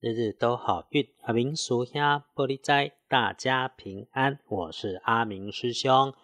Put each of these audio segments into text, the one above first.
日日都好运，阿明叔兄玻璃斋，大家平安。我是阿明师兄。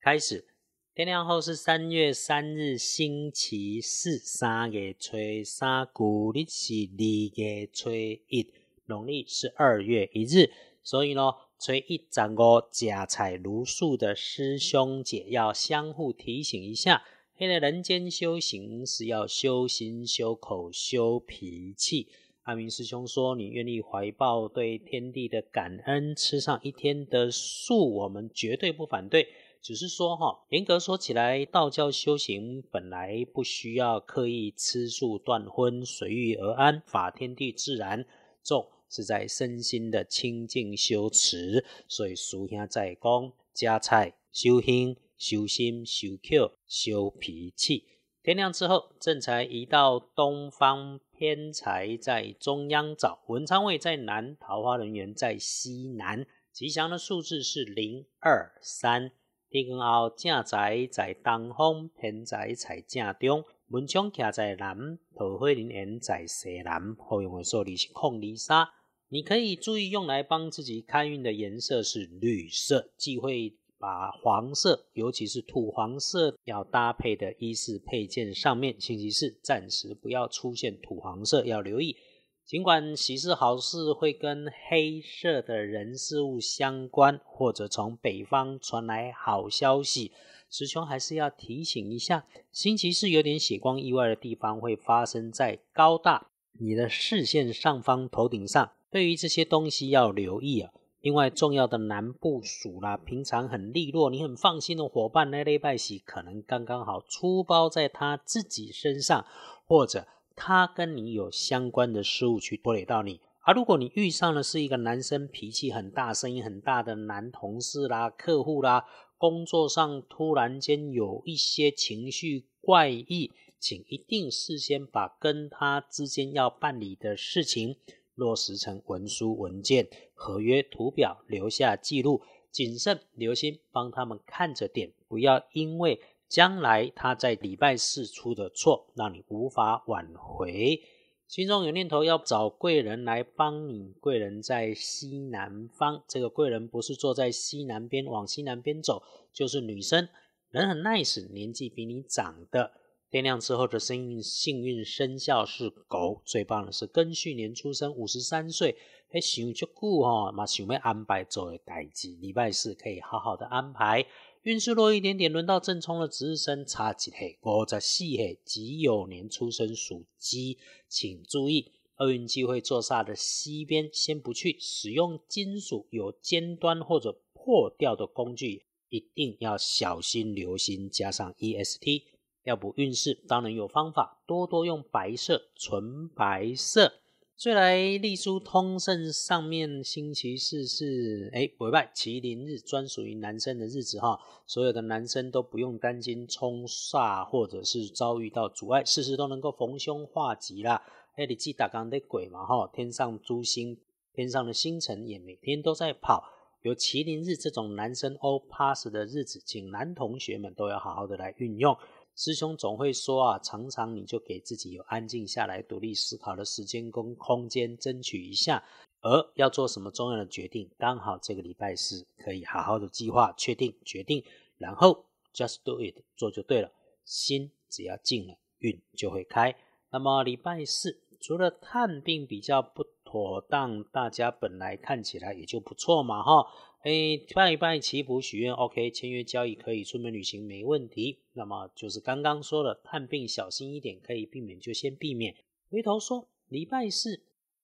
开始，天亮后是三月三日，星期四，三月初三，古历是二月初一，农历是二月一日。所以呢，初一十五家财如数的师兄姐要相互提醒一下，现在人间修行是要修心、修口、修脾气。阿明师兄说：“你愿意怀抱对天地的感恩，吃上一天的素，我们绝对不反对。只是说，哈，严格说起来，道教修行本来不需要刻意吃素断荤，随遇而安，法天地自然。重是在身心的清净修持。所以俗兄在讲，加菜修心、修心、修口、修脾气。天亮之后，正财移到东方。”偏财在中央找，文昌位在南，桃花人员在西南。吉祥的数字是零二三。天光后，正财在东方，偏财在正中。文昌徛在南，桃花人缘在西南。好用的数字是空二三。你可以注意用来帮自己开运的颜色是绿色，忌讳。把黄色，尤其是土黄色，要搭配的衣饰配件上面，星期四暂时不要出现土黄色，要留意。尽管喜事好事会跟黑色的人事物相关，或者从北方传来好消息，师兄还是要提醒一下，星期四有点血光意外的地方会发生在高大你的视线上方头顶上，对于这些东西要留意啊。另外重要的南部署啦，平常很利落，你很放心的伙伴，那类拜喜可能刚刚好出包在他自己身上，或者他跟你有相关的事物去拖累到你。而如果你遇上的是一个男生脾气很大、声音很大的男同事啦、客户啦，工作上突然间有一些情绪怪异，请一定事先把跟他之间要办理的事情。落实成文书文件、合约图表，留下记录，谨慎留心，帮他们看着点，不要因为将来他在礼拜四出的错，让你无法挽回。心中有念头要找贵人来帮你，贵人在西南方，这个贵人不是坐在西南边往西南边走，就是女生，人很 nice，年纪比你长的。天亮之后的幸运幸运生肖是狗，最棒的是庚戌年出生，五十三岁，还想足久哈，嘛想要安排做的代志，礼拜四可以好好的安排。运势弱一点点，轮到正冲的值日生，差几岁？五十四岁，己酉年出生属鸡，请注意，厄运机会坐煞的西边先不去，使用金属有尖端或者破掉的工具，一定要小心留心，加上 EST。要补运势，当然有方法，多多用白色，纯白色。虽来隶书通胜上面，星期四是哎，尾拜麒麟日，专属于男生的日子哈。所有的男生都不用担心冲煞，或者是遭遇到阻碍，事事都能够逢凶化吉啦。哎，你记打刚的鬼嘛哈，天上诸星，天上的星辰也每天都在跑。有麒麟日这种男生欧 pass 的日子，请男同学们都要好好的来运用。师兄总会说啊，常常你就给自己有安静下来、独立思考的时间跟空间，争取一下。而要做什么重要的决定，刚好这个礼拜四可以好好的计划、确定、决定，然后 just do it，做就对了。心只要静了，运就会开。那么礼拜四除了探病比较不妥当，大家本来看起来也就不错嘛，哈。哎，拜一拜祈福许愿，OK，签约交易可以，出门旅行没问题。那么就是刚刚说的，探病小心一点，可以避免就先避免。回头说礼拜四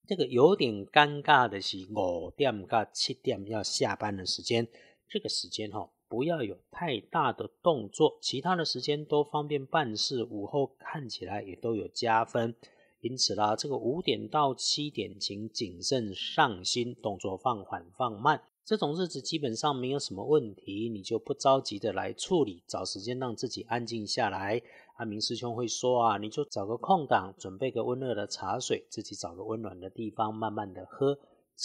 这个有点尴尬的是五点到七点要下班的时间，这个时间哈不要有太大的动作，其他的时间都方便办事，午后看起来也都有加分。因此啦，这个五点到七点请谨慎上心，动作放缓放慢。这种日子基本上没有什么问题，你就不着急的来处理，找时间让自己安静下来。阿明师兄会说啊，你就找个空档，准备个温热的茶水，自己找个温暖的地方，慢慢的喝。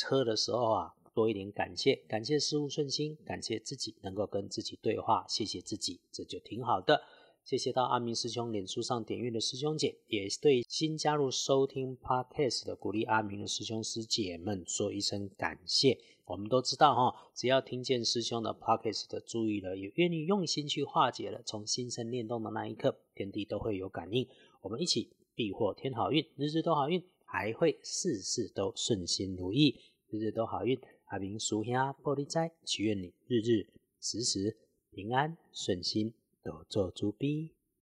喝的时候啊，多一点感谢，感谢事物顺心，感谢自己能够跟自己对话，谢谢自己，这就挺好的。谢谢到阿明师兄脸书上点阅的师兄姐，也对新加入收听 Podcast 的鼓励阿明的师兄师姐们说一声感谢。我们都知道哈，只要听见师兄的 Podcast 的注意了，也愿意用心去化解了，从心生念动的那一刻，天地都会有感应。我们一起必获天好运，日日都好运，还会事事都顺心如意，日日都好运。阿明叔兄玻璃斋，祈愿你日日时时平安顺心。有做主笔。